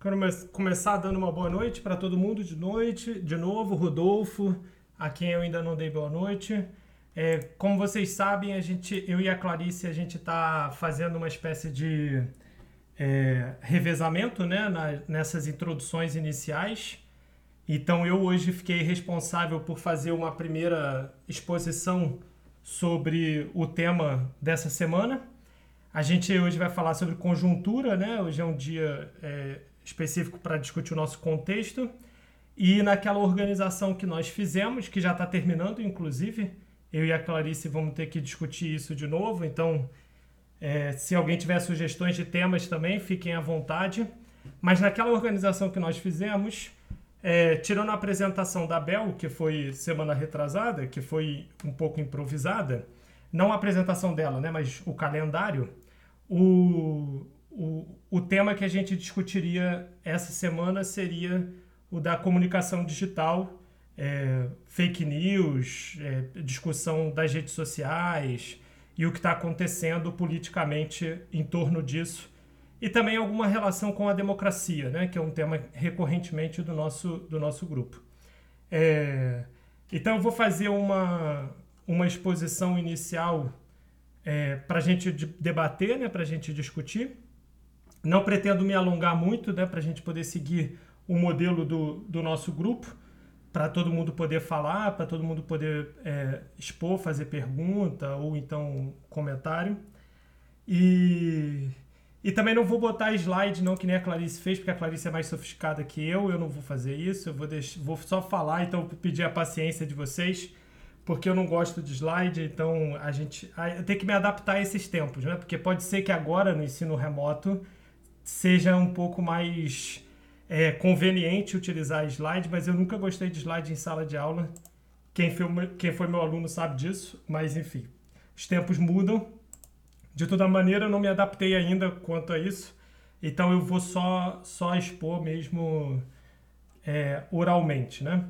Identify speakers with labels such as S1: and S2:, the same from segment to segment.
S1: Quero começar dando uma boa noite para todo mundo de noite, de novo, Rodolfo, a quem eu ainda não dei boa noite. É, como vocês sabem, a gente, eu e a Clarice, a gente está fazendo uma espécie de é, revezamento né, na, nessas introduções iniciais. Então eu hoje fiquei responsável por fazer uma primeira exposição sobre o tema dessa semana. A gente hoje vai falar sobre conjuntura, né? Hoje é um dia é, específico para discutir o nosso contexto. E naquela organização que nós fizemos, que já está terminando, inclusive, eu e a Clarice vamos ter que discutir isso de novo. Então, é, se alguém tiver sugestões de temas também, fiquem à vontade. Mas naquela organização que nós fizemos, é, tirando a apresentação da Bel, que foi semana retrasada, que foi um pouco improvisada, não a apresentação dela, né, mas o calendário, o, o, tema que a gente discutiria essa semana seria o da comunicação digital, é, fake news, é, discussão das redes sociais e o que está acontecendo politicamente em torno disso. E também alguma relação com a democracia, né, que é um tema recorrentemente do nosso, do nosso grupo. É, então, eu vou fazer uma, uma exposição inicial é, para a gente debater, né, para a gente discutir. Não pretendo me alongar muito, né, para a gente poder seguir o modelo do, do nosso grupo, para todo mundo poder falar, para todo mundo poder é, expor, fazer pergunta ou então comentário. E, e também não vou botar slide, não, que nem a Clarice fez, porque a Clarice é mais sofisticada que eu, eu não vou fazer isso, eu vou, deixar, vou só falar, então vou pedir a paciência de vocês porque eu não gosto de slide, então a gente eu tenho que me adaptar a esses tempos, né? Porque pode ser que agora no ensino remoto seja um pouco mais é, conveniente utilizar slide, mas eu nunca gostei de slide em sala de aula. Quem foi, quem foi meu aluno sabe disso, mas enfim, os tempos mudam. De toda maneira, eu não me adaptei ainda quanto a isso, então eu vou só, só expor mesmo é, oralmente, né?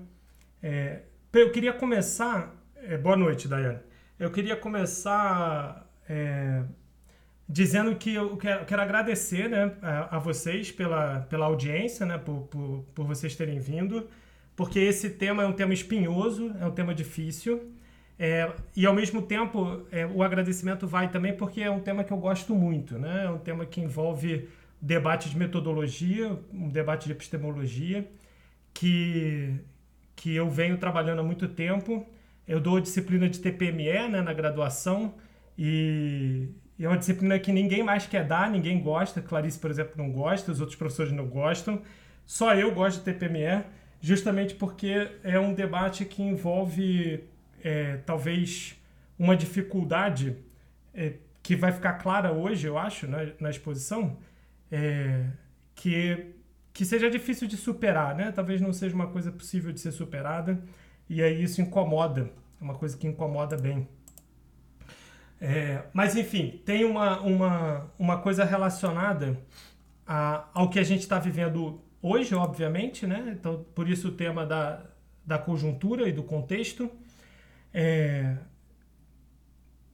S1: É, eu queria começar é, boa noite, Daiane. Eu queria começar é, dizendo que eu quero, quero agradecer né, a, a, vocês pela, pela audiência, né, por, por, por vocês terem vindo, porque esse tema é um tema espinhoso, é um tema difícil. É, e ao mesmo tempo, é, o agradecimento vai também porque é um tema que eu gosto muito, né? É um tema que envolve debate de metodologia, um debate de epistemologia, que, que eu venho trabalhando há muito tempo eu dou disciplina de TPME né, na graduação e, e é uma disciplina que ninguém mais quer dar, ninguém gosta. Clarice, por exemplo, não gosta, os outros professores não gostam. Só eu gosto de TPME, justamente porque é um debate que envolve é, talvez uma dificuldade é, que vai ficar clara hoje, eu acho, na, na exposição, é, que, que seja difícil de superar, né? Talvez não seja uma coisa possível de ser superada e aí isso incomoda, é uma coisa que incomoda bem. É, mas enfim, tem uma, uma, uma coisa relacionada a, ao que a gente está vivendo hoje, obviamente, né? Então, por isso o tema da, da conjuntura e do contexto. É,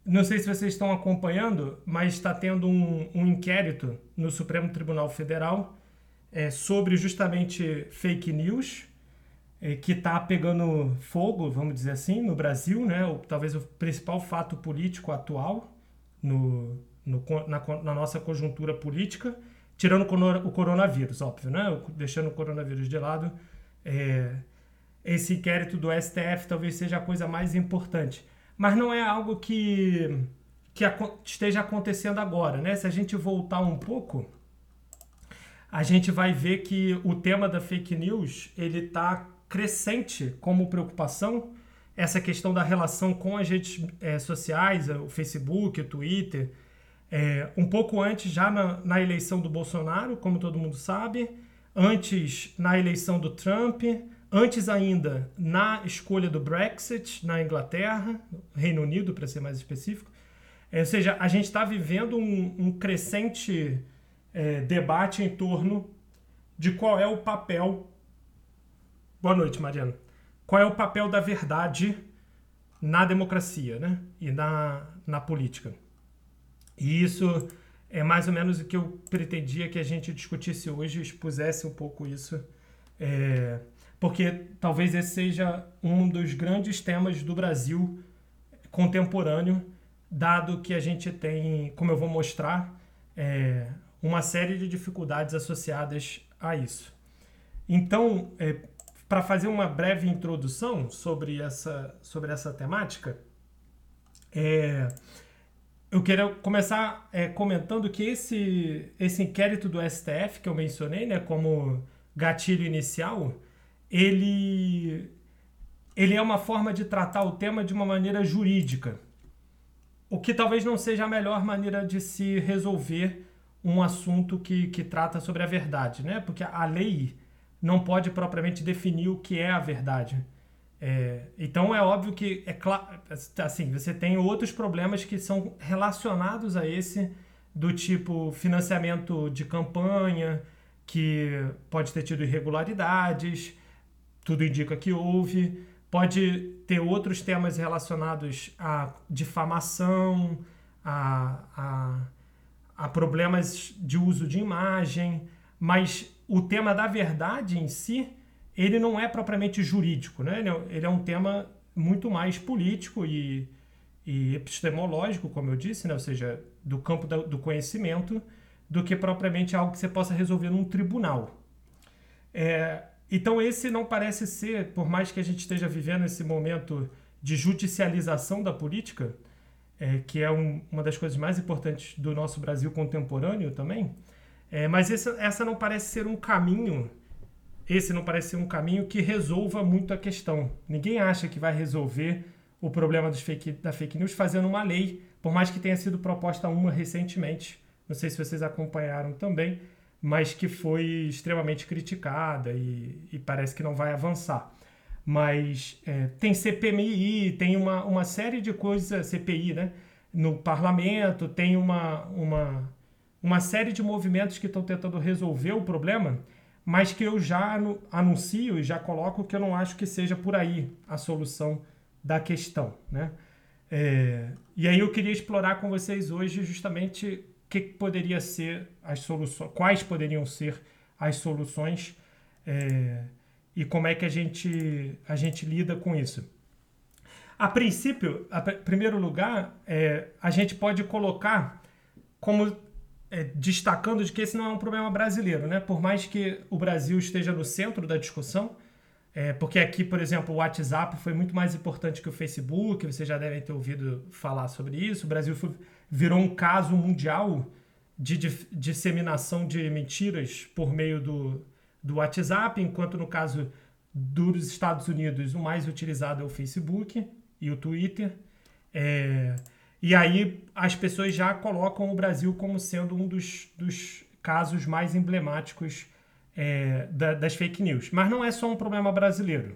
S1: não sei se vocês estão acompanhando, mas está tendo um, um, inquérito no Supremo Tribunal Federal é, sobre justamente fake news que está pegando fogo, vamos dizer assim, no Brasil, né? O, talvez o principal fato político atual no, no na, na, nossa conjuntura política, tirando o coronavírus, óbvio, né? Deixando o coronavírus de lado, é, esse inquérito do STF talvez seja a coisa mais importante. Mas não é algo que, que esteja acontecendo agora, né? Se a gente voltar um pouco, a gente vai ver que o tema da fake news ele está crescente como preocupação essa questão da relação com as redes é, sociais, o Facebook, o Twitter, é, um pouco antes, já na, na, eleição do Bolsonaro, como todo mundo sabe, antes na eleição do Trump, antes ainda na escolha do Brexit na Inglaterra, Reino Unido, para ser mais específico. É, ou seja, a gente está vivendo um, um crescente é, debate em torno de qual é o papel Boa noite, Mariana. Qual é o papel da verdade na democracia né? e na, na política? E isso é mais ou menos o que eu pretendia que a gente discutisse hoje, expusesse um pouco isso, é, porque talvez esse seja um dos grandes temas do Brasil contemporâneo, dado que a gente tem, como eu vou mostrar, é, uma série de dificuldades associadas a isso. Então, é, para fazer uma breve introdução sobre essa, sobre essa temática, é, eu quero começar é, comentando que esse, esse inquérito do STF que eu mencionei, né, como gatilho inicial, ele, ele é uma forma de tratar o tema de uma maneira jurídica, o que talvez não seja a melhor maneira de se resolver um assunto que, que trata sobre a verdade, né? Porque a lei não pode propriamente definir o que é a verdade. É, então é óbvio que é claro, assim, você tem outros problemas que são relacionados a esse do tipo financiamento de campanha, que pode ter tido irregularidades, tudo indica que houve, pode ter outros temas relacionados à difamação, a, a, a problemas de uso de imagem, mas o tema da verdade em si ele não é propriamente jurídico, né? ele é um tema muito mais político e, e epistemológico, como eu disse, né? ou seja, do campo do conhecimento, do que propriamente algo que você possa resolver num tribunal. É, então, esse não parece ser, por mais que a gente esteja vivendo esse momento de judicialização da política, é, que é um, uma das coisas mais importantes do nosso Brasil contemporâneo também, é, mas essa não parece ser um caminho esse não parece ser um caminho que resolva muito a questão. Ninguém acha que vai resolver o problema fake, da fake news fazendo uma lei, por mais que tenha sido proposta uma recentemente. Não sei se vocês acompanharam também, mas que foi extremamente criticada e, e parece que não vai avançar. Mas é, tem CPMI, tem uma, uma série de coisas, CPI, né? No parlamento, tem uma, uma, uma série de movimentos que estão tentando resolver o problema mas que eu já anuncio e já coloco que eu não acho que seja por aí a solução da questão, né? É, e aí eu queria explorar com vocês hoje justamente o que poderia ser as soluções, quais poderiam ser as soluções é, e como é que a gente a gente lida com isso. A princípio, em primeiro lugar, é, a gente pode colocar como é, destacando de que esse não é um problema brasileiro, né? Por mais que o Brasil esteja no centro da discussão, é, porque aqui, por exemplo, o WhatsApp foi muito mais importante que o Facebook, vocês já devem ter ouvido falar sobre isso. O Brasil foi, virou um caso mundial de, de disseminação de mentiras por meio do, do WhatsApp, enquanto no caso dos Estados Unidos o mais utilizado é o Facebook e o Twitter. É, e aí as pessoas já colocam o Brasil como sendo um dos, dos casos mais emblemáticos é, da, das fake news. Mas não é só um problema brasileiro.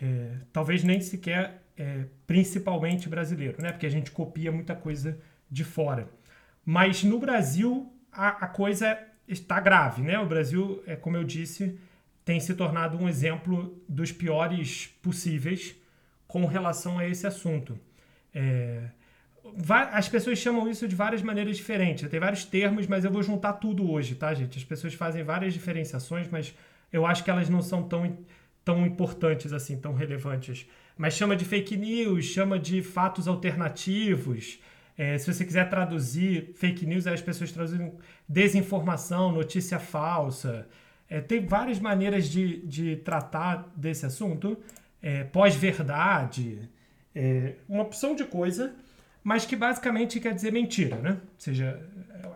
S1: É, talvez nem sequer é, principalmente brasileiro, né? Porque a gente copia muita coisa de fora. Mas no Brasil a, a coisa está grave, né? O Brasil, é, como eu disse, tem se tornado um exemplo dos piores possíveis com relação a esse assunto. É, as pessoas chamam isso de várias maneiras diferentes. Tem vários termos, mas eu vou juntar tudo hoje, tá, gente? As pessoas fazem várias diferenciações, mas eu acho que elas não são tão, tão importantes assim, tão relevantes. Mas chama de fake news, chama de fatos alternativos. É, se você quiser traduzir fake news, as pessoas traduzem desinformação, notícia falsa. É, tem várias maneiras de, de tratar desse assunto. É, Pós-verdade, é, uma opção de coisa mas que basicamente quer dizer mentira, né? Ou seja,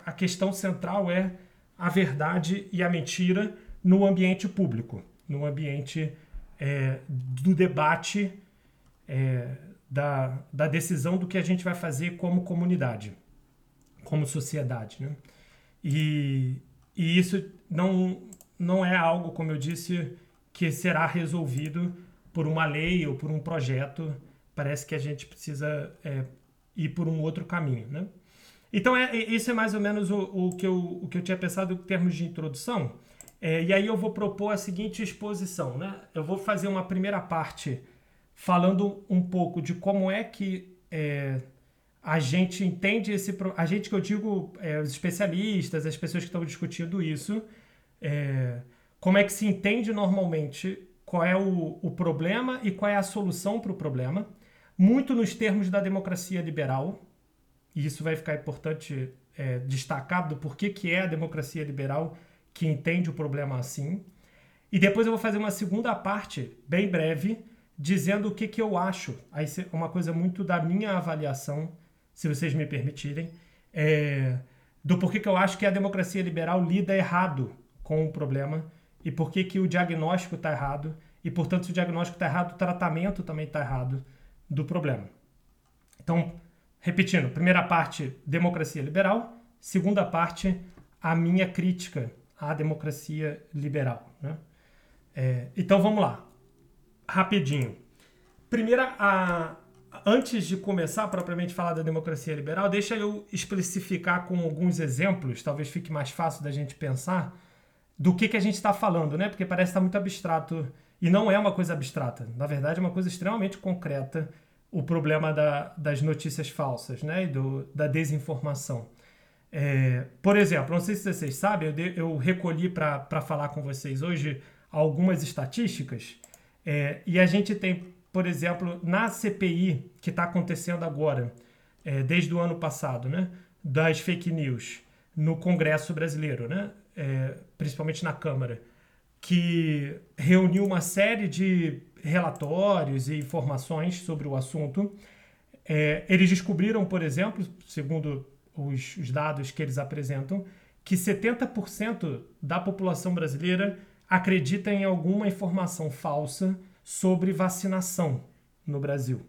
S1: a questão central é a verdade e a mentira no ambiente público, no ambiente é, do debate, é, da, da decisão do que a gente vai fazer como comunidade, como sociedade, né? E, e isso não, não é algo, como eu disse, que será resolvido por uma lei ou por um projeto. Parece que a gente precisa é, ir por um outro caminho, né? Então, é, isso é mais ou menos o, o, que eu, o que eu tinha pensado em termos de introdução. É, e aí eu vou propor a seguinte exposição, né? Eu vou fazer uma primeira parte falando um pouco de como é que é, a gente entende esse. A gente que eu digo, é, os especialistas, as pessoas que estão discutindo isso, é, como é que se entende normalmente qual é o, o problema e qual é a solução para o problema, muito nos termos da democracia liberal, e isso vai ficar importante é, destacar do porquê que é a democracia liberal que entende o problema assim. E depois eu vou fazer uma segunda parte, bem breve, dizendo o que, que eu acho. Aí uma coisa muito da minha avaliação, se vocês me permitirem, é, do porquê que eu acho que a democracia liberal lida errado com o problema e porquê que o diagnóstico está errado e, portanto, se o diagnóstico está errado, o tratamento também está errado do problema. Então, repetindo, primeira parte, democracia liberal, segunda parte, a minha crítica à democracia liberal. Né? É, então, vamos lá rapidinho. Primeira, a, antes de começar propriamente falar da democracia liberal, deixa eu especificar com alguns exemplos, talvez fique mais fácil da gente pensar, do que, que a gente está falando, né? Porque parece estar tá muito abstrato e não é uma coisa abstrata. Na verdade, é uma coisa extremamente concreta o problema da, das notícias falsas né? e do, da desinformação. É, por exemplo, não sei se vocês sabem, eu, de, eu recolhi para falar com vocês hoje algumas estatísticas é, e a gente tem, por exemplo, na CPI que está acontecendo agora, é, desde o ano passado, né, das fake news no Congresso brasileiro, né, é, principalmente na Câmara, que reuniu uma série de relatórios e informações sobre o assunto. É, eles descobriram, por exemplo, segundo os, os dados que eles apresentam, que 70% da população brasileira acredita em alguma informação falsa sobre vacinação no Brasil.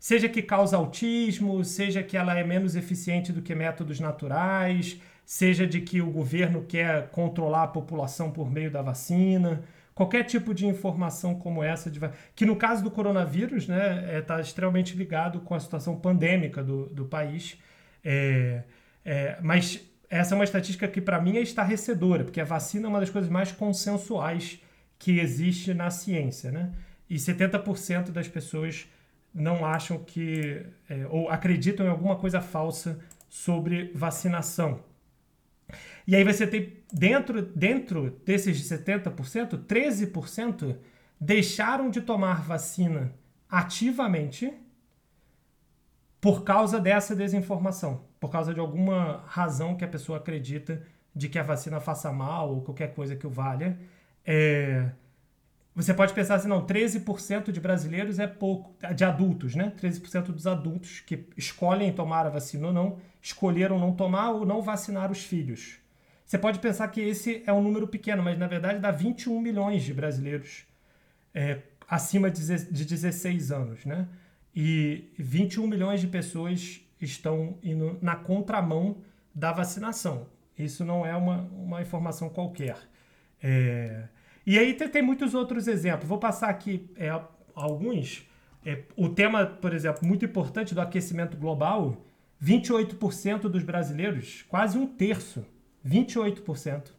S1: Seja que causa autismo, seja que ela é menos eficiente do que métodos naturais, seja de que o governo quer controlar a população por meio da vacina, qualquer tipo de informação como essa, de, que no caso do coronavírus está né, é, tá extremamente ligado com a situação pandêmica do, do país. É, é, mas essa é uma estatística que para mim é estarrecedora, porque a vacina é uma das coisas mais consensuais que existe na ciência, né? E 70% das pessoas não acham que é, ou acreditam em alguma coisa falsa sobre vacinação. E aí você tem dentro dentro desses 70%, 13% deixaram de tomar vacina ativamente por causa dessa desinformação, por causa de alguma razão que a pessoa acredita de que a vacina faça mal ou qualquer coisa que o valha. É... Você pode pensar assim, não, 13% de brasileiros é pouco, de adultos, né? 13% dos adultos que escolhem tomar a vacina ou não, escolheram não tomar ou não vacinar os filhos. Você pode pensar que esse é um número pequeno, mas na verdade dá 21 milhões de brasileiros é, acima de 16 anos, né? E 21 milhões de pessoas estão indo na contramão da vacinação. Isso não é uma, uma informação qualquer. É... E aí tem, tem, muitos outros exemplos. Vou passar aqui é, alguns. É, o tema, por exemplo, muito importante do aquecimento global: 28% dos brasileiros, quase um terço, 28%,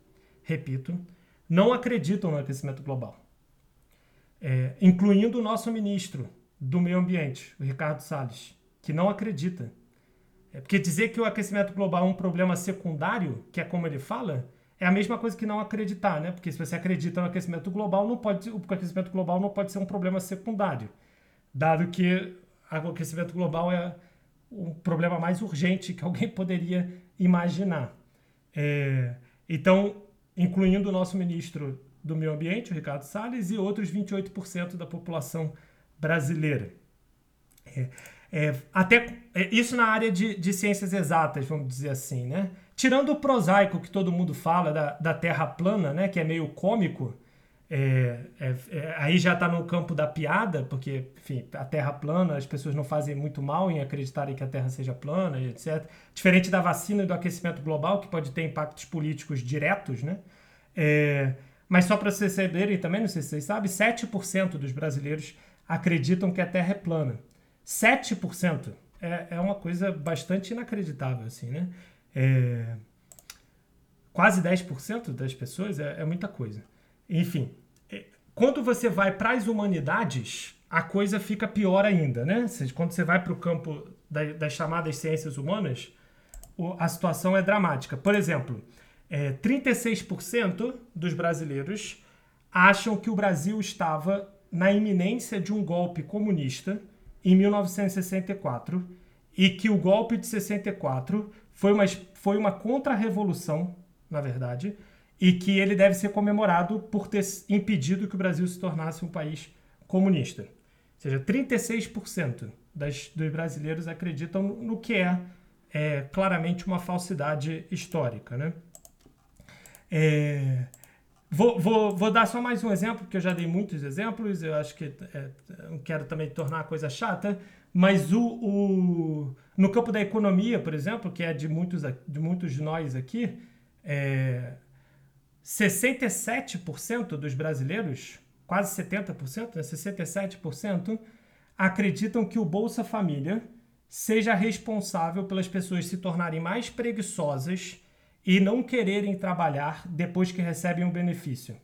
S1: repito, não acreditam no aquecimento global. É, incluindo o nosso ministro, do meio ambiente, o Ricardo Salles, que não acredita. É porque dizer que o aquecimento global é um problema secundário, que é como ele fala, é a mesma coisa que não acreditar, né? Porque se você acredita no aquecimento global, não pode, o aquecimento global não pode ser um problema secundário, dado que o aquecimento global é o problema mais urgente que alguém poderia imaginar. É, então, incluindo o nosso ministro do Meio Ambiente, o Ricardo Salles, e outros 28% da população brasileira. É, é, até é, isso na área de, de ciências exatas, vamos dizer assim, né? Tirando o prosaico que todo mundo fala da, da Terra plana, né? Que é meio cômico, é, é, é aí já está no campo da piada, porque, enfim, a Terra plana, as pessoas não fazem muito mal em acreditarem que a Terra seja plana, etc. Diferente da vacina e do aquecimento global, que pode ter impactos políticos diretos, né? É, mas só para vocês saberem também, não sei se vocês sabem, 7% dos brasileiros acreditam que a Terra é plana. 7% é, é uma coisa bastante inacreditável, assim, né? É, quase 10% das pessoas é, é, muita coisa. Enfim, é, quando você vai para as humanidades, a coisa fica pior ainda, né? Quando você vai para o campo das chamadas ciências humanas, a situação é dramática. Por exemplo, é, 36% dos brasileiros acham que o Brasil estava na iminência de um golpe comunista em 1964 e que o golpe de 64 foi uma, foi uma contra-revolução, na verdade, e que ele deve ser comemorado por ter impedido que o Brasil se tornasse um país comunista. Ou seja, 36% das, dos brasileiros acreditam no, que é, é, claramente uma falsidade histórica. Né? É, vou, vou, vou dar só mais um exemplo, porque eu já dei muitos exemplos, eu acho que é, não quero também tornar a coisa chata, mas o, o, no campo da economia, por exemplo, que é de muitos de, muitos de nós aqui, é, 67% dos brasileiros, quase 70%, né, 67%, acreditam que o Bolsa Família seja responsável pelas pessoas se tornarem mais preguiçosas e não quererem trabalhar depois que recebem um benefício.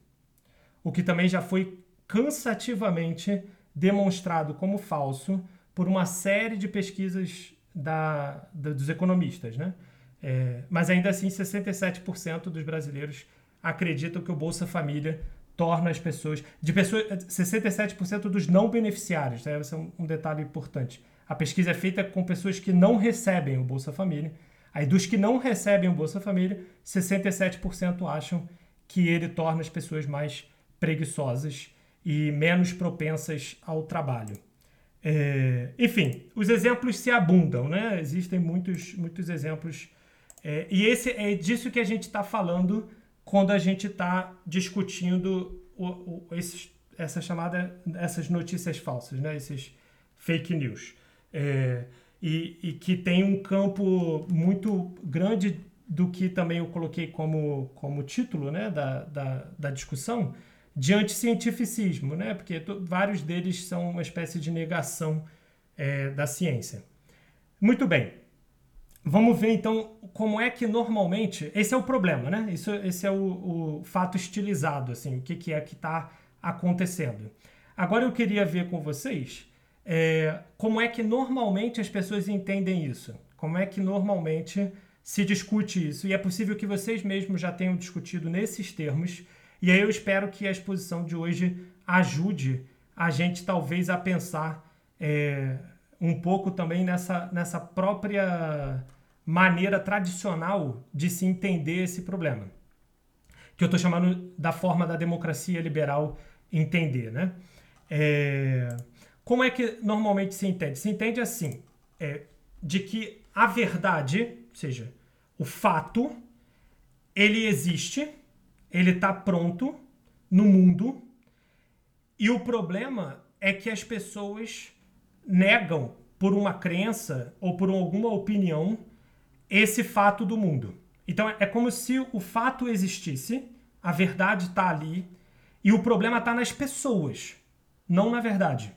S1: O que também já foi cansativamente demonstrado como falso por uma série de pesquisas da, da, dos economistas. Né? É, mas ainda assim, 67% dos brasileiros acreditam que o Bolsa Família torna as pessoas. De pessoas 67% dos não beneficiários, né? esse é um, um detalhe importante. A pesquisa é feita com pessoas que não recebem o Bolsa Família. Aí, dos que não recebem o Bolsa Família, 67% acham que ele torna as pessoas mais preguiçosas e menos propensas ao trabalho. É, enfim, os exemplos se abundam, né? Existem muitos, muitos exemplos. É, e esse é disso que a gente está falando quando a gente está discutindo o, o, esses, essa chamada, essas notícias falsas, né? esses fake news. É, e, e, que tem um campo muito grande do que também eu coloquei como, como título né? da, da, da discussão, de anticientificismo, né? porque vários deles são uma espécie de negação é, da ciência. Muito bem. Vamos ver então como é que normalmente. Esse é o problema, né? Isso, esse é o, o fato estilizado, assim, o que, que é que está acontecendo. Agora eu queria ver com vocês é, como é que normalmente as pessoas entendem isso. Como é que normalmente se discute isso. E é possível que vocês mesmos já tenham discutido nesses termos e aí eu espero que a exposição de hoje ajude a gente talvez a pensar é, um pouco também nessa, nessa própria maneira tradicional de se entender esse problema. Que eu estou chamando da forma da democracia liberal entender, né? É, como é que normalmente se entende? Se entende assim, é, de que a verdade, ou seja, o fato, ele existe, ele está pronto no mundo. E o problema é que as pessoas negam por uma crença ou por alguma opinião esse fato do mundo. Então é como se o fato existisse, a verdade está ali e o problema está nas pessoas, não na verdade.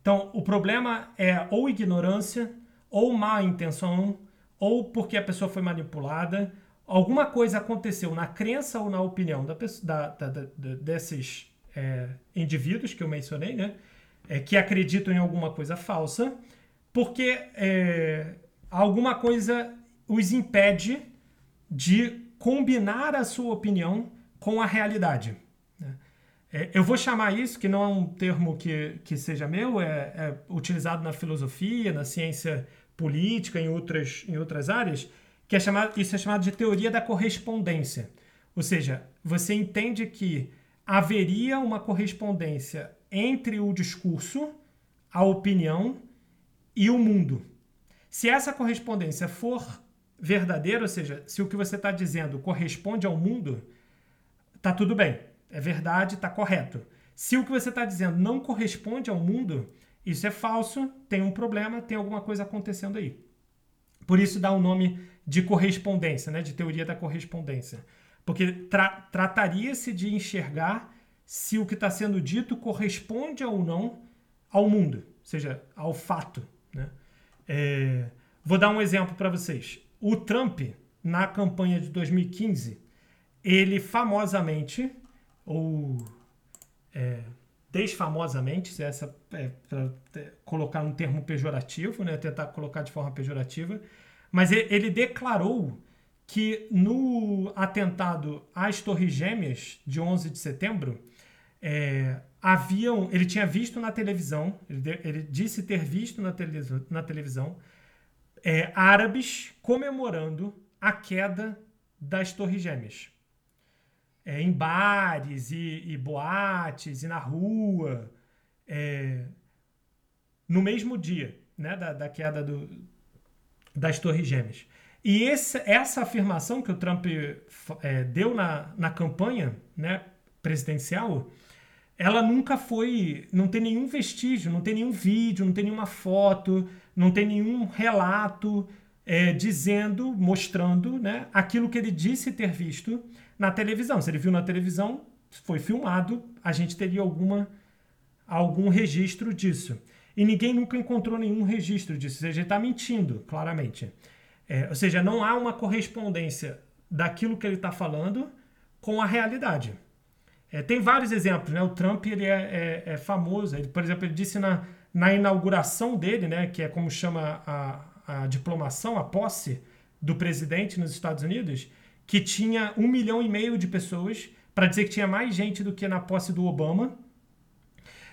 S1: Então o problema é ou ignorância, ou má intenção, ou porque a pessoa foi manipulada, alguma coisa aconteceu na crença ou na opinião da, da, da, desses é, indivíduos que eu mencionei, né? É, que acreditam em alguma coisa falsa, porque é, alguma coisa os impede de combinar a sua opinião com a realidade. Né? É, eu vou chamar isso, que não é um termo que, que seja meu, é, é utilizado na filosofia, na ciência política, em outras, em outras áreas, que é chamado, isso é chamado de teoria da correspondência. Ou seja, você entende que haveria uma correspondência entre o discurso, a opinião e o mundo. Se essa correspondência for verdadeira, ou seja, se o que você está dizendo corresponde ao mundo, tá tudo bem, é verdade, está correto. Se o que você está dizendo não corresponde ao mundo, isso é falso, tem um problema, tem alguma coisa acontecendo aí. Por isso dá o nome de correspondência, né, de teoria da correspondência. Porque tra trataria-se de enxergar se o que está sendo dito corresponde ou não ao mundo, ou seja, ao fato. Né? É, vou dar um exemplo para vocês. O Trump, na campanha de 2015, ele famosamente, ou é, desfamosamente, se essa é para colocar um termo pejorativo, né, tentar colocar de forma pejorativa, mas ele declarou que no atentado às Torres Gêmeas de 11 de setembro, é, haviam, ele tinha visto na televisão, ele, ele disse ter visto na, televisão, na televisão é, árabes comemorando a queda das Torres Gêmeas. É, em bares e, e, boates e na rua, é, no mesmo dia né, da, da queda do, das Torres Gêmeas. E esse, essa afirmação que o Trump é, deu na, na campanha né, presidencial, ela nunca foi. Não tem nenhum vestígio, não tem nenhum vídeo, não tem nenhuma foto, não tem nenhum relato é, dizendo, mostrando né, aquilo que ele disse ter visto na televisão. Se ele viu na televisão, foi filmado, a gente teria alguma, algum registro disso. E ninguém nunca encontrou nenhum registro disso. Ou seja, ele está mentindo, claramente. É, ou seja, não há uma correspondência daquilo que ele está falando com a realidade. É, tem vários exemplos, né? O Trump ele é, é, é, famoso. Ele, por exemplo, ele disse na, na inauguração dele, né, que é como chama a, a diplomação, a posse do presidente nos Estados Unidos, que tinha um milhão e meio de pessoas, para dizer que tinha mais gente do que na posse do Obama.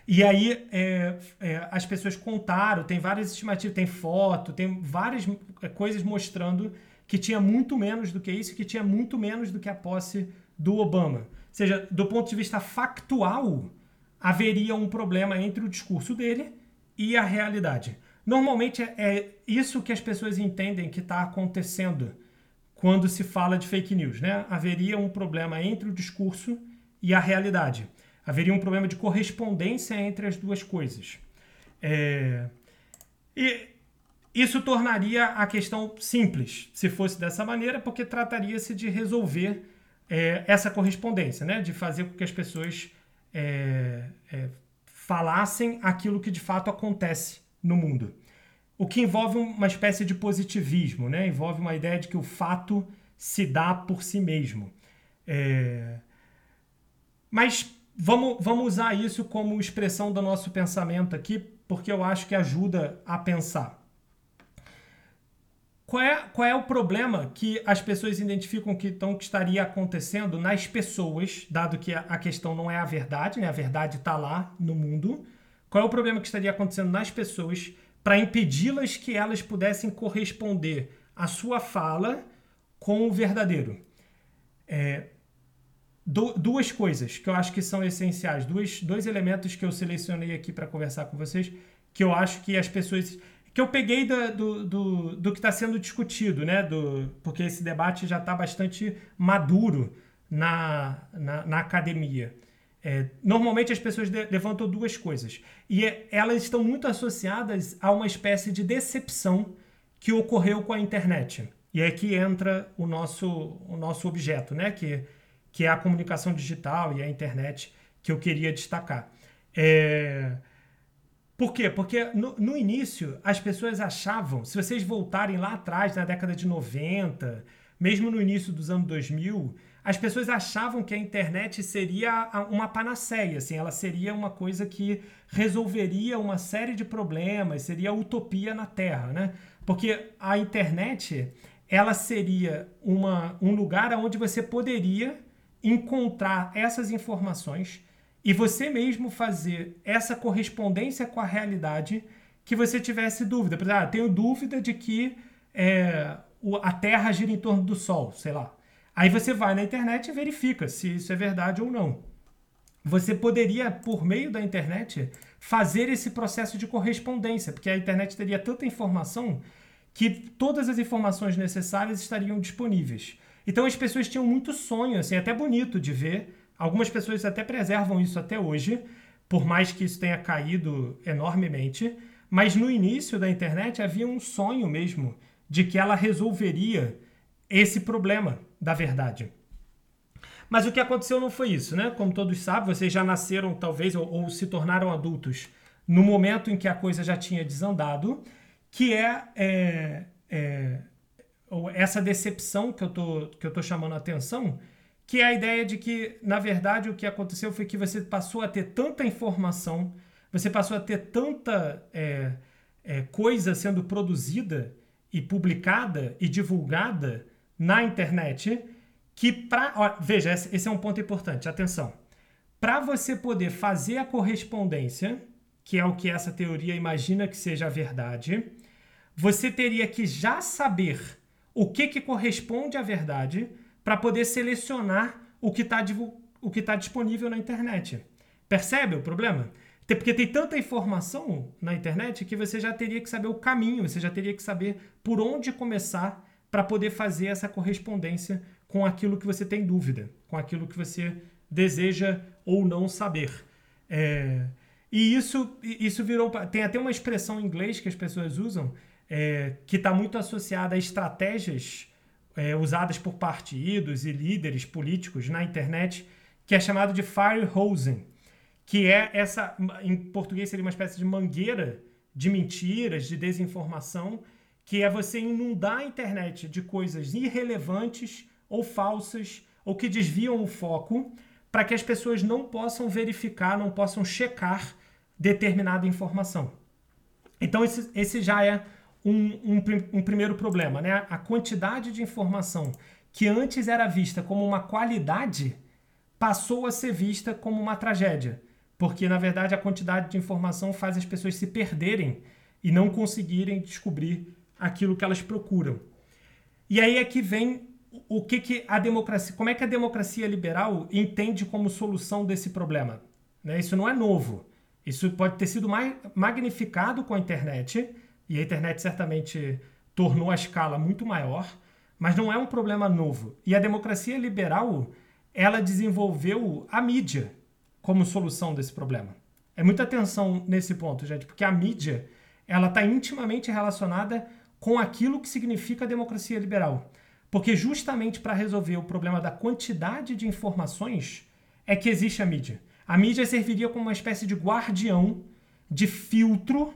S1: E aí é, é, as pessoas contaram, tem várias estimativas, tem foto, tem várias é, coisas mostrando que tinha muito menos do que isso, que tinha muito menos do que a posse do Obama. Ou seja, do ponto de vista factual, haveria um problema entre o discurso dele e a realidade. Normalmente é, é isso que as pessoas entendem que está acontecendo quando se fala de fake news. Né? Haveria um problema entre o discurso e a realidade haveria um problema de correspondência entre as duas coisas. É... E isso tornaria a questão simples, se fosse dessa maneira, porque trataria-se de resolver é, essa correspondência, né? de fazer com que as pessoas é, é, falassem aquilo que de fato acontece no mundo. O que envolve uma espécie de positivismo, né? envolve uma ideia de que o fato se dá por si mesmo. É... Mas Vamos, vamos usar isso como expressão do nosso pensamento aqui, porque eu acho que ajuda a pensar. Qual é, qual é o problema que as pessoas identificam que, então, que estaria acontecendo nas pessoas, dado que a, questão não é a verdade, né? a verdade está lá no mundo? Qual é o problema que estaria acontecendo nas pessoas para impedi-las que elas pudessem corresponder à sua fala com o verdadeiro? É, duas coisas que eu acho que são essenciais, dois, dois elementos que eu selecionei aqui para conversar com vocês, que eu acho que as pessoas. que eu peguei do, do, do, do que está sendo discutido, né? Do, porque esse debate já está bastante maduro na, na, na academia. É, normalmente as pessoas de, levantam duas coisas e é, elas estão muito associadas a uma espécie de decepção que ocorreu com a internet. E é que entra o nosso, o nosso objeto, né? Que que é a comunicação digital e a internet que eu queria destacar. É... Por quê? Porque no, no, início as pessoas achavam, se vocês voltarem lá atrás, na década de 90, mesmo no início dos anos 2000, as pessoas achavam que a internet seria uma panaceia, assim, ela seria uma coisa que resolveria uma série de problemas, seria utopia na Terra, né? Porque a internet, ela seria uma, um lugar onde você poderia encontrar essas informações e você mesmo fazer essa correspondência com a realidade que você tivesse dúvida. Por exemplo, ah, tenho dúvida de que é, a Terra gira em torno do Sol, sei lá. Aí você vai na internet e verifica se isso é verdade ou não. Você poderia, por meio da internet, fazer esse processo de correspondência, porque a internet teria tanta informação que todas as informações necessárias estariam disponíveis. Então as pessoas tinham muito sonho, assim, até bonito de ver. Algumas pessoas até preservam isso até hoje, por mais que isso tenha caído enormemente. Mas no início da internet havia um sonho mesmo de que ela resolveria esse problema da verdade. Mas o que aconteceu não foi isso, né? Como todos sabem, vocês já nasceram, talvez, ou, ou se tornaram adultos no momento em que a coisa já tinha desandado, que é, é, é essa decepção que eu tô, que eu tô chamando a atenção, que é a ideia de que, na verdade, o que aconteceu foi que você passou a ter tanta informação, você passou a ter tanta é, é, coisa sendo produzida e publicada e divulgada na internet que para veja esse é um ponto importante atenção. Para você poder fazer a correspondência que é o que essa teoria imagina que seja a verdade você teria que já saber o que, que corresponde à verdade para poder selecionar o que está o que tá disponível na internet. Percebe o problema? Porque tem tanta informação na internet que você já teria que saber o caminho, você já teria que saber por onde começar para poder fazer essa correspondência com aquilo que você tem dúvida, com aquilo que você deseja ou não saber. É, e isso, isso virou. Tem até uma expressão em inglês que as pessoas usam é, que está muito associada a estratégias é, usadas por partidos e líderes políticos na internet, que é chamado de firehosing, que é essa, em português seria uma espécie de mangueira de mentiras, de desinformação, que é você inundar a internet de coisas irrelevantes ou falsas ou que desviam o foco para que as pessoas não possam verificar, não possam checar determinada informação. Então, esse, esse já é um, um, um primeiro problema, né? A quantidade de informação que antes era vista como uma qualidade passou a ser vista como uma tragédia, porque na verdade a quantidade de informação faz as pessoas se perderem e não conseguirem descobrir aquilo que elas procuram. E aí é que vem o que, que a democracia, como é que a democracia liberal entende como solução desse problema? Né? Isso não é novo. Isso pode ter sido mais magnificado com a internet e a internet certamente tornou a escala muito maior, mas não é um problema novo. E a democracia liberal, ela desenvolveu a mídia como solução desse problema. É muita atenção nesse ponto, gente, porque a mídia, ela está intimamente relacionada com aquilo que significa a democracia liberal. Porque justamente para resolver o problema da quantidade de informações é que existe a mídia. A mídia serviria como uma espécie de guardião, de filtro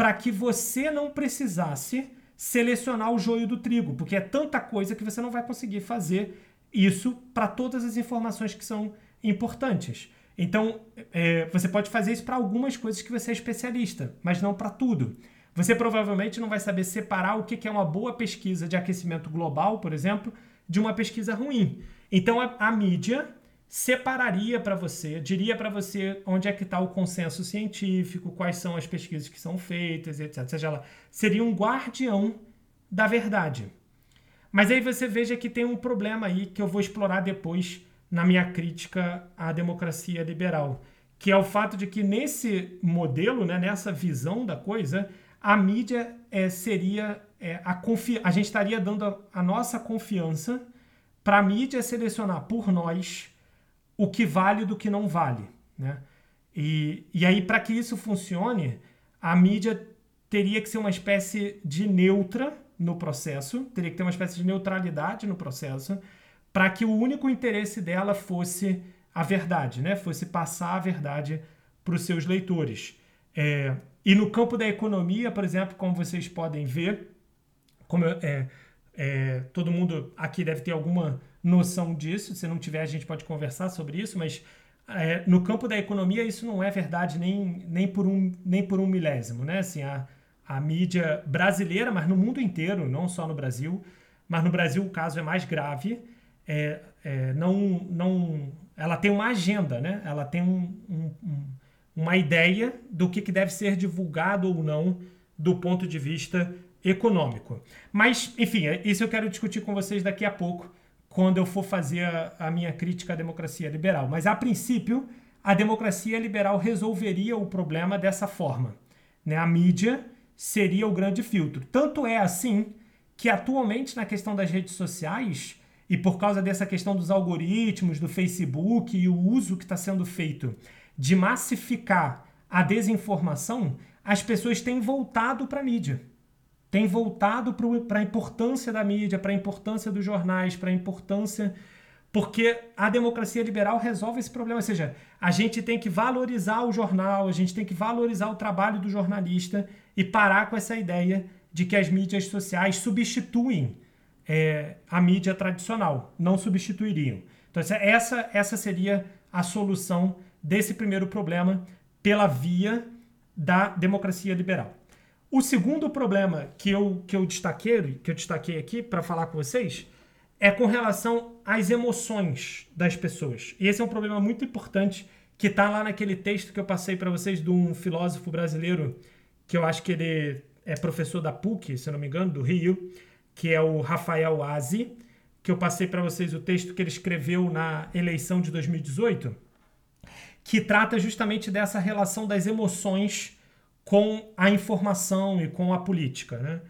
S1: para que você não precisasse selecionar o joio do trigo, porque é tanta coisa que você não vai conseguir fazer isso para todas as informações que são importantes. Então, é, você pode fazer isso para algumas coisas que você é especialista, mas não para tudo. Você provavelmente não vai saber separar o que é uma boa pesquisa de aquecimento global, por exemplo, de uma pesquisa ruim. Então, a, a mídia separaria para você, diria para você onde é que está o consenso científico, quais são as pesquisas que são feitas, etc. Seja ela seria um guardião da verdade. Mas aí você veja que tem um problema aí que eu vou explorar depois na minha crítica à democracia liberal, que é o fato de que nesse modelo, né, nessa visão da coisa, a mídia é, seria é, a confi a gente estaria dando a, a nossa confiança para a mídia selecionar por nós o que vale do que não vale. Né? E, e aí, para que isso funcione, a mídia teria que ser uma espécie de neutra no processo, teria que ter uma espécie de neutralidade no processo, para que o único interesse dela fosse a verdade, né? fosse passar a verdade para os seus leitores. É, e no campo da economia, por exemplo, como vocês podem ver, como é, é, todo mundo aqui deve ter alguma noção disso. Se não tiver, a gente pode conversar sobre isso, mas é, no campo da economia isso não é verdade nem, nem, por, um, nem por um milésimo. Né? Assim, a, a mídia brasileira, mas no mundo inteiro, não só no Brasil, mas no Brasil o caso é mais grave, é, é, não, não, ela tem uma agenda, né? ela tem um, um, um, uma ideia do que, que deve ser divulgado ou não do ponto de vista econômico. Mas, enfim, isso eu quero discutir com vocês daqui a pouco, quando eu for fazer a, a minha crítica à democracia liberal. Mas, a princípio, a democracia liberal resolveria o problema dessa forma. Né? A mídia seria o grande filtro. Tanto é assim que, atualmente, na questão das redes sociais, e por causa dessa questão dos algoritmos, do Facebook e o uso que está sendo feito de massificar a desinformação, as pessoas têm voltado para a mídia tem voltado para a importância da mídia, para a importância dos jornais, para a importância. Porque a democracia liberal resolve esse problema. Ou seja, a gente tem que valorizar o jornal, a gente tem que valorizar o trabalho do jornalista e parar com essa ideia de que as mídias sociais substituem é, a mídia tradicional. Não substituiriam. Então, essa, essa seria a solução desse primeiro problema pela via da democracia liberal. O segundo problema que eu, que eu destaquei, que eu destaquei aqui para falar com vocês é com relação às emoções das pessoas. E esse é um problema muito importante que está lá naquele texto que eu passei para vocês de um filósofo brasileiro que eu acho que ele é professor da PUC, se não me engano, do Rio, que é o Rafael Azi, que eu passei para vocês o texto que ele escreveu na eleição de 2018, que trata justamente dessa relação das emoções com a informação e com a política. Né?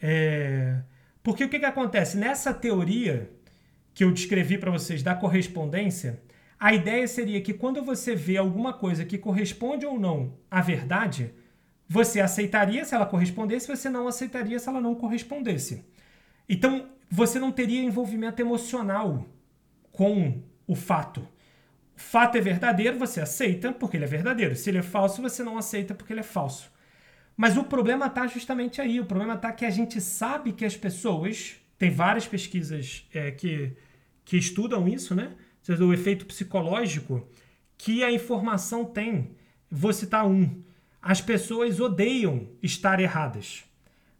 S1: É... Porque o que, que acontece? Nessa teoria que eu descrevi para vocês da correspondência, a ideia seria que quando você vê alguma coisa que corresponde ou não à verdade, você aceitaria se ela correspondesse, você não aceitaria se ela não correspondesse. Então, você não teria envolvimento emocional com o fato. Fato é verdadeiro, você aceita porque ele é verdadeiro. Se ele é falso, você não aceita porque ele é falso. Mas o problema está justamente aí. O problema está que a gente sabe que as pessoas. Tem várias pesquisas é, que, que estudam isso, né? O efeito psicológico que a informação tem. Vou citar um. As pessoas odeiam estar erradas.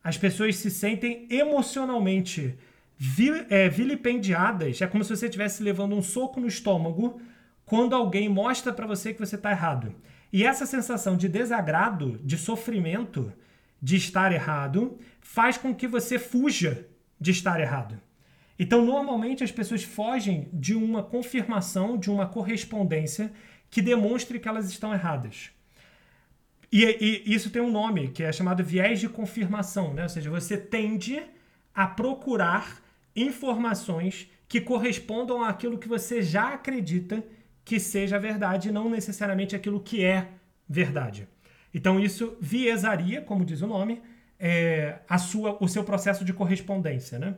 S1: As pessoas se sentem emocionalmente vil, é, vilipendiadas. É como se você estivesse levando um soco no estômago quando alguém mostra para você que você está errado. E essa sensação de desagrado, de sofrimento, de estar errado, faz com que você fuja de estar errado. Então, normalmente, as pessoas fogem de uma confirmação, de uma correspondência que demonstre que elas estão erradas. E, e, isso tem um nome, que é chamado viés de confirmação, né? ou seja, você tende a procurar informações que correspondam àquilo que você já acredita que seja verdade, não necessariamente aquilo que é verdade. Então isso viesaria, como diz o nome, é, a sua, o seu processo de correspondência, né?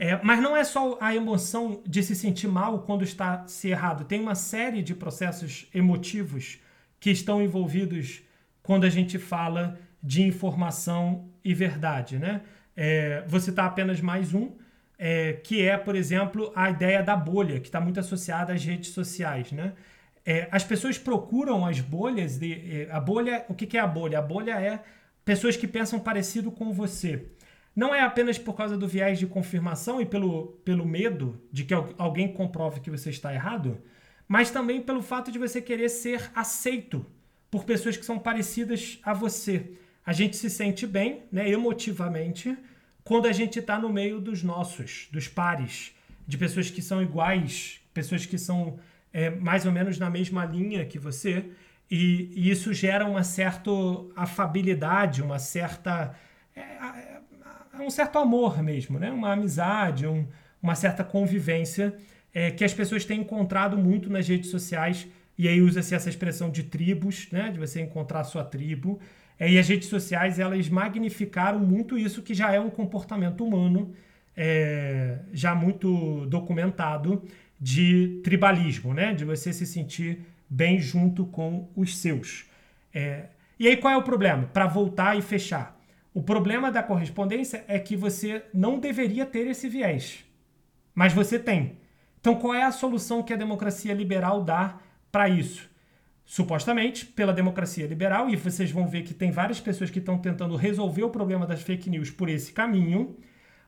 S1: É, mas não é só a emoção de se sentir mal quando está se errado. Tem uma série de processos emotivos que estão envolvidos quando a gente fala de informação e verdade, né? É, vou citar apenas mais um é, que é, por exemplo, a ideia da bolha, que está muito associada às redes sociais. Né? É, as pessoas procuram as bolhas. De, é, a bolha, o que, que é a bolha? A bolha é pessoas que pensam parecido com você. Não é apenas por causa do viés de confirmação e pelo, pelo medo de que alguém comprove que você está errado, mas também pelo fato de você querer ser aceito por pessoas que são parecidas a você. A gente se sente bem, né, emotivamente, quando a gente está no meio dos nossos, dos pares, de pessoas que são iguais, pessoas que são é, mais ou menos na mesma linha que você, e, e isso gera uma certa afabilidade, uma certa. É, é, um certo amor mesmo, né? uma amizade, um, uma certa convivência é, que as pessoas têm encontrado muito nas redes sociais, e aí usa-se essa expressão de tribos, né? de você encontrar a sua tribo. É, e as redes sociais elas magnificaram muito isso que já é um comportamento humano é, já muito documentado de tribalismo, né? De você se sentir bem junto com os seus. É, e aí qual é o problema? Para voltar e fechar. O problema da correspondência é que você não deveria ter esse viés, mas você tem. Então qual é a solução que a democracia liberal dá para isso? Supostamente pela democracia liberal, e vocês vão ver que tem várias pessoas que estão tentando resolver o problema das fake news por esse caminho,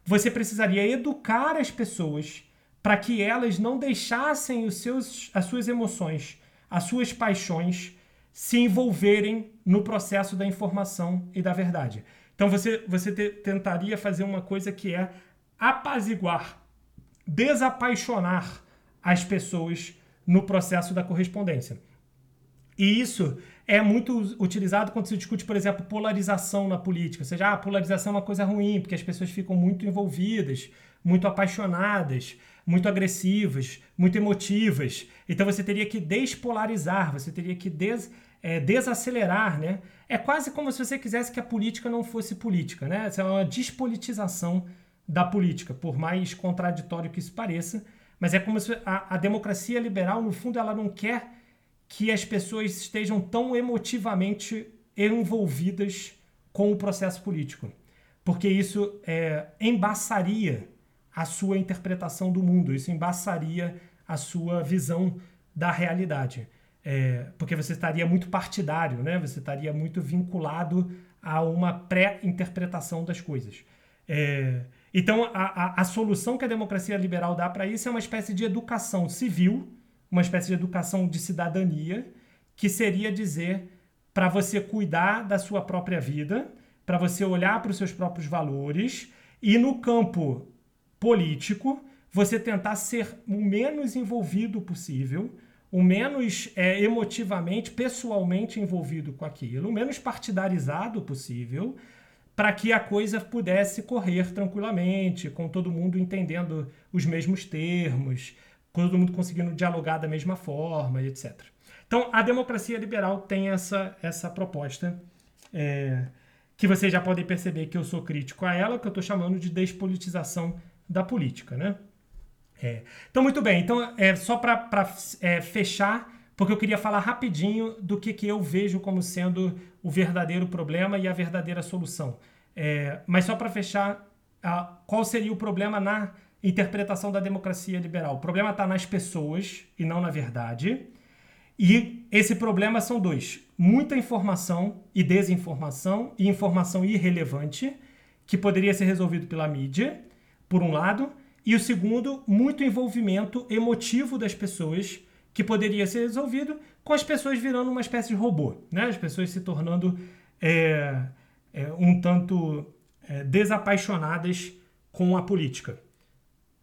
S1: você precisaria educar as pessoas para que elas não deixassem os seus, as suas emoções, as suas paixões se envolverem no processo da informação e da verdade. Então você, você te, tentaria fazer uma coisa que é apaziguar, desapaixonar as pessoas no processo da correspondência. E isso é muito utilizado quando se discute, por exemplo, polarização na política. Ou seja, a ah, polarização é uma coisa ruim, porque as pessoas ficam muito envolvidas, muito apaixonadas, muito agressivas, muito emotivas. Então você teria que despolarizar, você teria que des, é, desacelerar, né? É quase como se você quisesse que a política não fosse política, né? Essa é uma despolitização da política, por mais contraditório que isso pareça. Mas é como se a, a democracia liberal, no fundo, ela não quer que as pessoas estejam tão emotivamente envolvidas com o processo político, porque isso é, embaçaria a sua interpretação do mundo, isso embaçaria a sua visão da realidade. É, porque você estaria muito partidário, né? você estaria muito vinculado a uma pré-interpretação das coisas. É, então, a, a, a, solução que a democracia liberal dá para isso é uma espécie de educação civil, uma espécie de educação de cidadania, que seria dizer para você cuidar da sua própria vida, para você olhar para os seus próprios valores e no campo político você tentar ser o menos envolvido possível, o menos é, emotivamente, pessoalmente envolvido com aquilo, o menos partidarizado possível, para que a coisa pudesse correr tranquilamente, com todo mundo entendendo os mesmos termos, todo mundo conseguindo dialogar da mesma forma, etc. Então, a democracia liberal tem essa, essa proposta, é, que vocês já podem perceber que eu sou crítico a ela, que eu estou chamando de despolitização da política, né? É. Então, muito bem. Então, é, só para é, fechar, porque eu queria falar rapidinho do que, que eu vejo como sendo o verdadeiro problema e a verdadeira solução. É, mas só para fechar, a, qual seria o problema na interpretação da democracia liberal? O problema está nas pessoas e não na verdade. E esse problema são dois: muita informação e desinformação, e informação irrelevante, que poderia ser resolvido pela mídia, por um lado, e o segundo, muito envolvimento emotivo das pessoas, que poderia ser resolvido com as pessoas virando uma espécie de robô, né? as pessoas se tornando é, é, um tanto é, desapaixonadas com a política.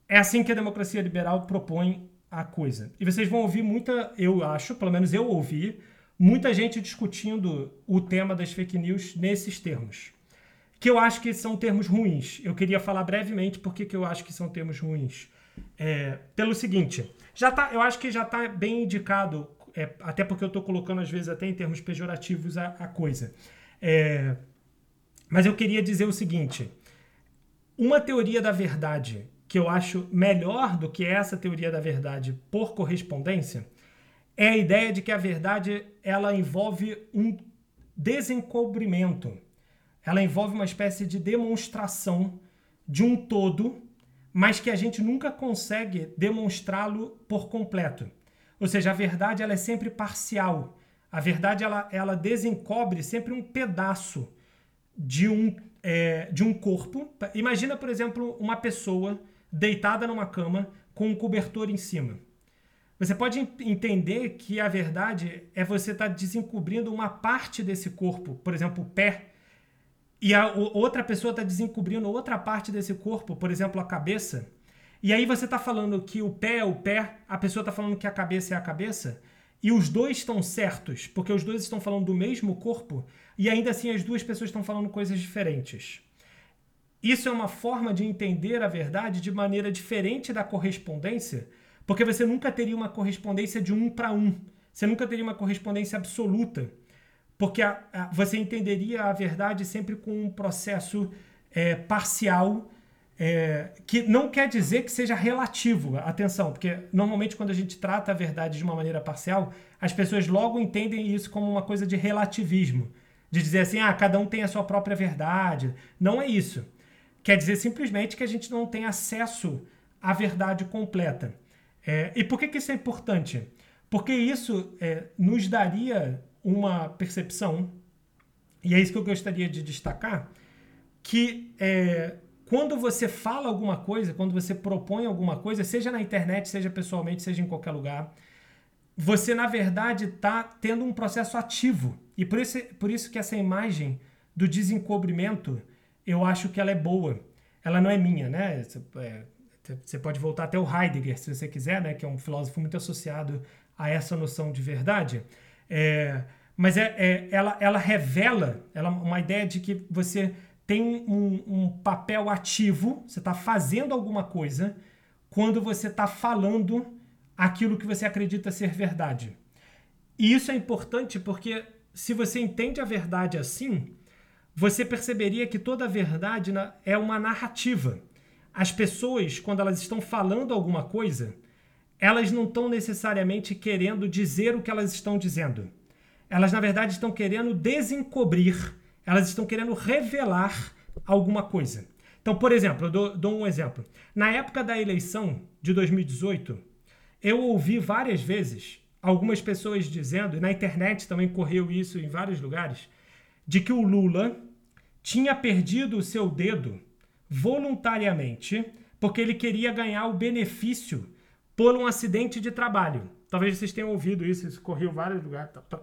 S1: É assim que a democracia liberal propõe a coisa. E vocês vão ouvir muita, eu acho, pelo menos eu ouvi, muita gente discutindo o tema das fake news nesses termos que eu acho que são termos ruins. Eu queria falar brevemente por que eu acho que são termos ruins. É, pelo seguinte, já tá, eu acho que já está bem indicado, é, até porque eu estou colocando às vezes até em termos pejorativos a, a coisa. É, mas eu queria dizer o seguinte: uma teoria da verdade que eu acho melhor do que essa teoria da verdade por correspondência é a ideia de que a verdade ela envolve um desencobrimento ela envolve uma espécie de demonstração de um todo, mas que a gente nunca consegue demonstrá-lo por completo. Ou seja, a verdade ela é sempre parcial. A verdade ela, ela desencobre sempre um pedaço de um, é, de um corpo. Imagina, por exemplo, uma pessoa deitada numa cama com um cobertor em cima. Você pode entender que a verdade é você estar tá desencobrindo uma parte desse corpo, por exemplo, o pé e a outra pessoa está desencobrindo outra parte desse corpo, por exemplo, a cabeça, e aí você está falando que o pé é o pé, a pessoa está falando que a cabeça é a cabeça, e os dois estão certos, porque os dois estão falando do mesmo corpo, e ainda assim as duas pessoas estão falando coisas diferentes. Isso é uma forma de entender a verdade de maneira diferente da correspondência, porque você nunca teria uma correspondência de um para um. Você nunca teria uma correspondência absoluta. Porque a, a, você entenderia a verdade sempre com um processo é, parcial, é, que não quer dizer que seja relativo. Atenção, porque normalmente quando a gente trata a verdade de uma maneira parcial, as pessoas logo entendem isso como uma coisa de relativismo. De dizer assim, ah, cada um tem a sua própria verdade. Não é isso. Quer dizer simplesmente que a gente não tem acesso à verdade completa. É, e por que, que isso é importante? Porque isso é, nos daria uma percepção, e é isso que eu gostaria de destacar, que é, quando você fala alguma coisa, quando você propõe alguma coisa, seja na internet, seja pessoalmente, seja em qualquer lugar, você na verdade está tendo um processo ativo. E por isso, por isso que essa imagem do desencobrimento, eu acho que ela é boa. Ela não é minha, né? É, você pode voltar até o Heidegger, se você quiser, né? Que é um filósofo muito associado a essa noção de verdade. É, mas é, é, ela, ela revela ela, uma ideia de que você tem um, um papel ativo, você está fazendo alguma coisa quando você está falando aquilo que você acredita ser verdade. E isso é importante porque se você entende a verdade assim, você perceberia que toda verdade é uma narrativa. As pessoas, quando elas estão falando alguma coisa, elas não estão necessariamente querendo dizer o que elas estão dizendo elas na verdade estão querendo desencobrir, elas estão querendo revelar alguma coisa. Então, por exemplo, eu dou, dou um exemplo. Na época da eleição de 2018, eu ouvi várias vezes algumas pessoas dizendo, e na internet também correu isso em vários lugares, de que o Lula tinha perdido o seu dedo voluntariamente porque ele queria ganhar o benefício por um acidente de trabalho. Talvez vocês tenham ouvido isso, isso correu vários lugares. Tá, tá.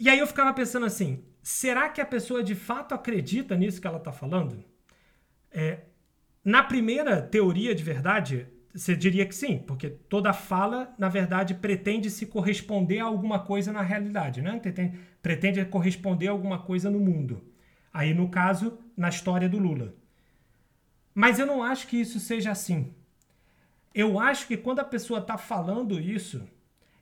S1: E aí eu ficava pensando assim: será que a pessoa de fato acredita nisso que ela está falando? É, na primeira teoria de verdade, você diria que sim, porque toda fala, na verdade, pretende se corresponder a alguma coisa na realidade, né? Pretende corresponder a alguma coisa no mundo. Aí, no caso, na história do Lula. Mas eu não acho que isso seja assim. Eu acho que quando a pessoa está falando isso,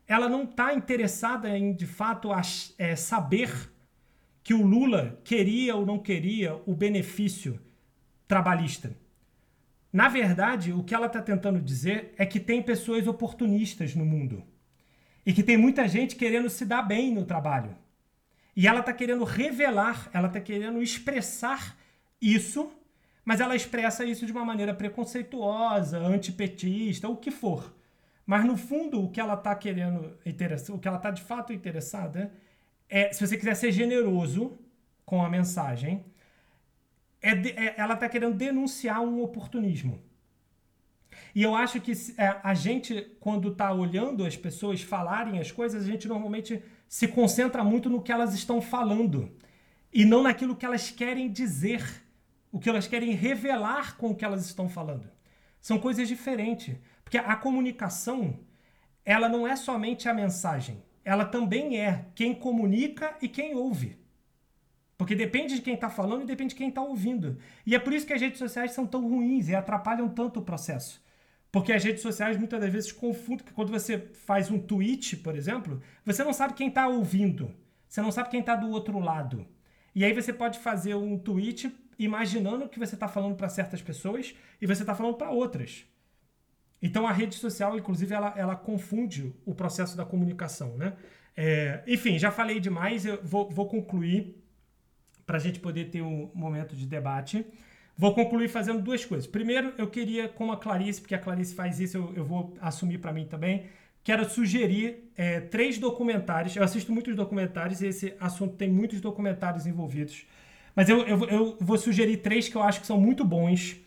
S1: ela não está interessada em, de fato, é, saber que o Lula queria ou não queria o benefício trabalhista. Na verdade, o que ela está tentando dizer é que tem pessoas oportunistas no mundo e que tem muita gente querendo se dar bem no trabalho. E ela está querendo revelar, ela está querendo expressar isso, mas ela expressa isso de uma maneira preconceituosa, antipetista, o que for. Mas no fundo, o que ela está querendo, o que ela está de fato interessada é, se você quiser ser generoso com a mensagem, é, é ela está querendo denunciar um oportunismo. E eu acho que é, a gente, quando está olhando as pessoas falarem as coisas, a gente normalmente se concentra muito no que elas estão falando e não naquilo que elas querem dizer, o que elas querem revelar com o que elas estão falando. São coisas diferentes, porque a comunicação, ela não é somente a mensagem, ela também é quem comunica e quem ouve. Porque depende de quem está falando e depende de quem está ouvindo. E é por isso que as redes sociais são tão ruins e atrapalham tanto o processo. Porque as redes sociais muitas das vezes confundem, que quando você faz um tweet, por exemplo, você não sabe quem está ouvindo. Você não sabe quem está do outro lado. E aí você pode fazer um tweet imaginando que você está falando para certas pessoas e você está falando para outras. Então a rede social, inclusive, ela, ela confunde o processo da comunicação, né? É, enfim, já falei demais, eu vou, vou concluir para a gente poder ter um momento de debate. Vou concluir fazendo duas coisas. Primeiro, eu queria, como a Clarice, porque a Clarice faz isso, eu, eu vou assumir para mim também, quero sugerir é, três documentários. Eu assisto muitos documentários e esse assunto tem muitos documentários envolvidos. Mas eu, eu, eu vou sugerir três que eu acho que são muito bons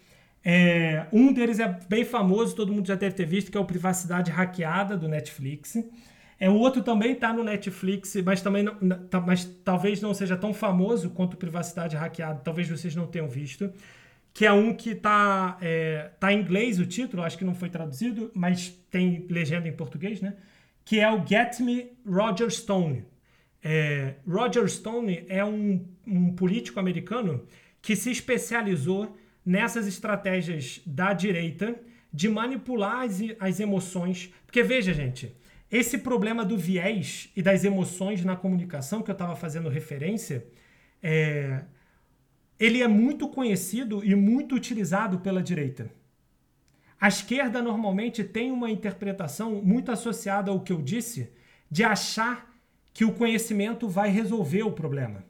S1: é, um deles é bem famoso, todo mundo já deve ter visto, que é o Privacidade Hackeada do Netflix. É, o outro também está no Netflix, mas também não, tá, mas talvez não seja tão famoso quanto Privacidade Hackeada, talvez vocês não tenham visto. Que é um que está é, tá em inglês o título, acho que não foi traduzido, mas tem legenda em português, né? Que é o Get Me Roger Stone. É, Roger Stone é um, um político americano que se especializou nessas estratégias da direita de manipular as, as emoções. Porque veja, gente, esse problema do viés e das emoções na comunicação que eu estava fazendo referência, é, ele é muito conhecido e muito utilizado pela direita. A esquerda normalmente tem uma interpretação muito associada ao que eu disse, de achar que o conhecimento vai resolver o problema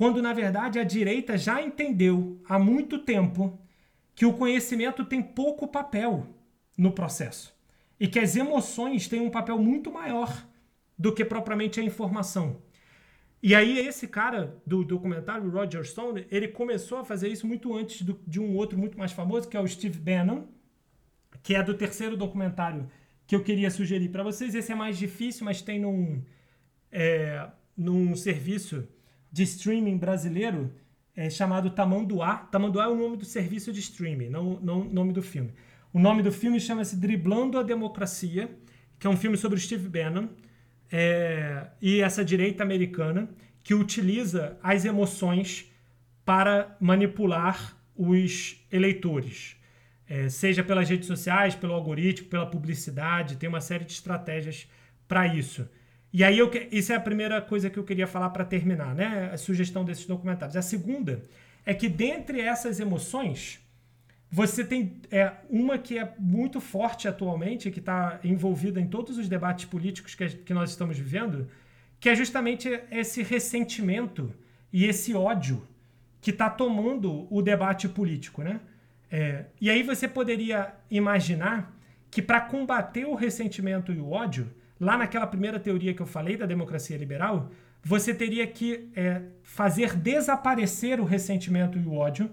S1: quando na verdade a direita já entendeu há muito tempo que o conhecimento tem pouco papel no processo e que as emoções têm um papel muito maior do que propriamente a informação. E aí esse cara do documentário, Roger Stone, ele começou a fazer isso muito antes do, de um outro muito mais famoso, que é o Steve Bannon, que é do terceiro documentário que eu queria sugerir para vocês. Esse é mais difícil, mas tem num, é, num serviço de streaming brasileiro é, chamado Tamanduá. Tamanduá é o nome do serviço de streaming, não o nome do filme. O nome do filme chama-se Driblando a Democracia, que é um filme sobre Steve Bannon é, e essa direita americana que utiliza as emoções para manipular os eleitores. É, seja pelas redes sociais, pelo algoritmo, pela publicidade, tem uma série de estratégias para isso. E aí, eu, isso é a primeira coisa que eu queria falar para terminar, né? A sugestão desses documentários. A segunda é que, dentre essas emoções, você tem é, uma que é muito forte atualmente, que está envolvida em todos os debates políticos que, que nós estamos vivendo, que é justamente esse ressentimento e esse ódio que está tomando o debate político, né? É, e aí você poderia imaginar que para combater o ressentimento e o ódio, lá naquela primeira teoria que eu falei da democracia liberal, você teria que é, fazer desaparecer o ressentimento e o ódio,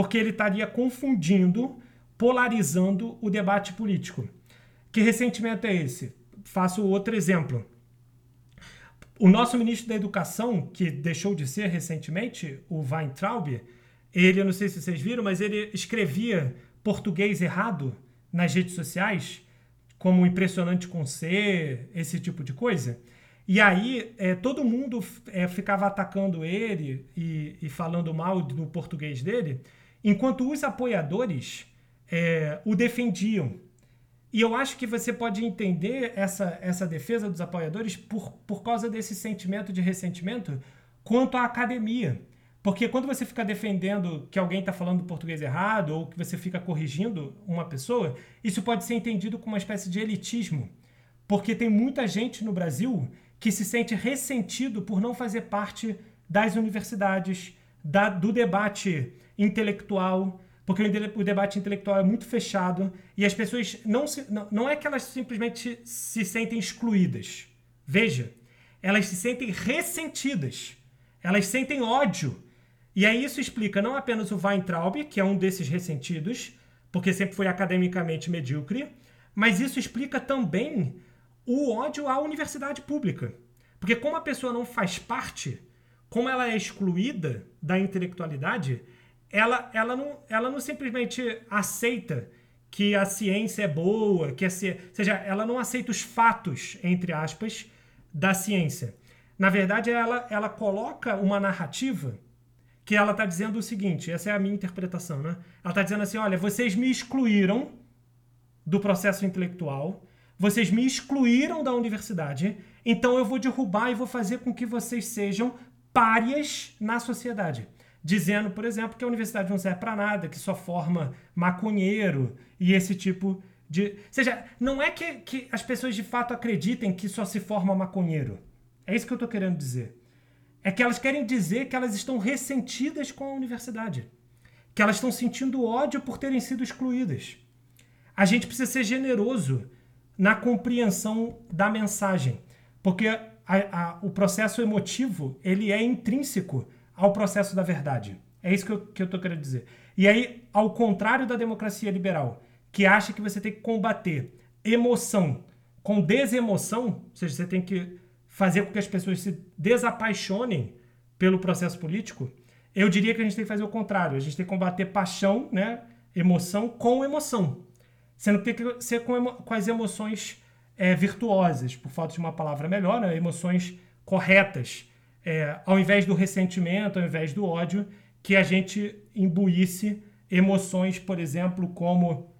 S1: porque ele estaria confundindo, polarizando o debate político. Que ressentimento é esse? Faço outro exemplo. O nosso ministro da Educação, que deixou de ser recentemente, o Weintraub, ele, eu não sei se vocês viram, mas ele escrevia português errado nas redes sociais, como impressionante com C, esse tipo de coisa. E aí é, todo mundo é, ficava atacando ele e, e, falando mal do português dele, enquanto os apoiadores é, o defendiam. E eu acho que você pode entender essa, essa defesa dos apoiadores por, por causa desse sentimento de ressentimento quanto à academia. Porque quando você fica defendendo que alguém está falando português errado ou que você fica corrigindo uma pessoa, isso pode ser entendido como uma espécie de elitismo. Porque tem muita gente no Brasil que se sente ressentido por não fazer parte das universidades, da, do debate intelectual, porque o, debate intelectual é muito fechado e as pessoas não, se, não, não é que elas simplesmente se sentem excluídas. Veja, elas se sentem ressentidas, elas sentem ódio e aí isso explica não apenas o Weintraub, que é um desses ressentidos, porque sempre foi academicamente medíocre, mas isso explica também o ódio à universidade pública. Porque como a pessoa não faz parte, como ela é excluída da intelectualidade, ela, ela, não, ela não simplesmente aceita que a ciência é boa, que a ci... ou seja, ela não aceita os fatos, entre aspas, da ciência. Na verdade, ela, ela coloca uma narrativa que ela está dizendo o seguinte: essa é a minha interpretação, né? Ela está dizendo assim: olha, vocês me excluíram do processo intelectual, vocês me excluíram da universidade, então eu vou derrubar e vou fazer com que vocês sejam párias na sociedade. Dizendo, por exemplo, que a universidade não serve para nada, que só forma maconheiro e esse tipo de. Ou seja, não é que, que as pessoas de fato acreditem que só se forma maconheiro. É isso que eu estou querendo dizer é que elas querem dizer que elas estão ressentidas com a universidade, que elas estão sentindo ódio por terem sido excluídas. A gente precisa ser generoso na compreensão da mensagem, porque a, a, o processo emotivo ele é intrínseco ao processo da verdade. É isso que eu, que eu tô querendo dizer. E aí, ao contrário da democracia liberal, que acha que você tem que combater emoção com desemoção, ou seja, você tem que fazer com que as pessoas se desapaixonem pelo processo político, eu diria que a gente tem que fazer o contrário. A gente tem que combater paixão, né, emoção com emoção. Sendo que tem que ser com, emo com as emoções é, virtuosas, por falta de uma palavra melhor, né, emoções corretas. É, ao invés do ressentimento, ao invés do ódio, que a gente imbuísse emoções, por exemplo, como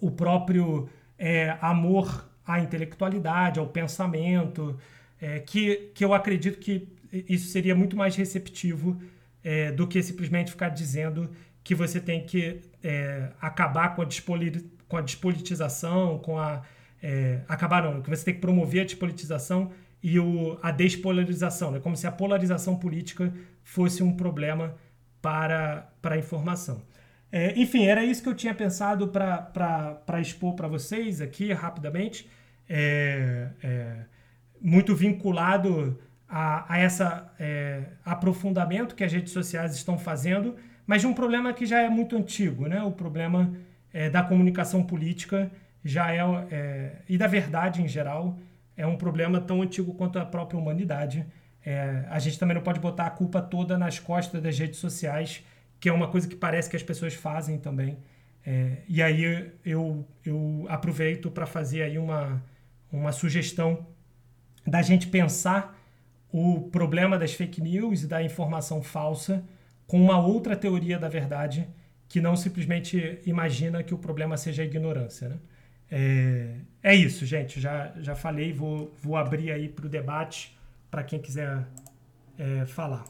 S1: o próprio é, amor à intelectualidade, ao pensamento, é, que, que eu acredito que isso seria muito mais receptivo é, do que simplesmente ficar dizendo que você tem que é, acabar com a, com a despolitização, com a. É, acabar não, que você tem que promover a despolitização e o, a despolarização, né? como se a polarização política fosse um problema para, para a informação. É, enfim, era isso que eu tinha pensado para expor para vocês aqui rapidamente. É, é, muito vinculado a, a essa é, aprofundamento que as redes sociais estão fazendo, mas de um problema que já é muito antigo, né? O problema é, da comunicação política já é, é, e da verdade em geral é um problema tão antigo quanto a própria humanidade. É, a gente também não pode botar a culpa toda nas costas das redes sociais, que é uma coisa que parece que as pessoas fazem também. É, e aí eu, eu aproveito para fazer aí uma, uma sugestão da gente pensar o problema das fake news e da informação falsa com uma outra teoria da verdade que não simplesmente imagina que o problema seja a ignorância. Né? É, é isso, gente. Já, já falei, vou, vou abrir aí para o debate para quem quiser é, falar.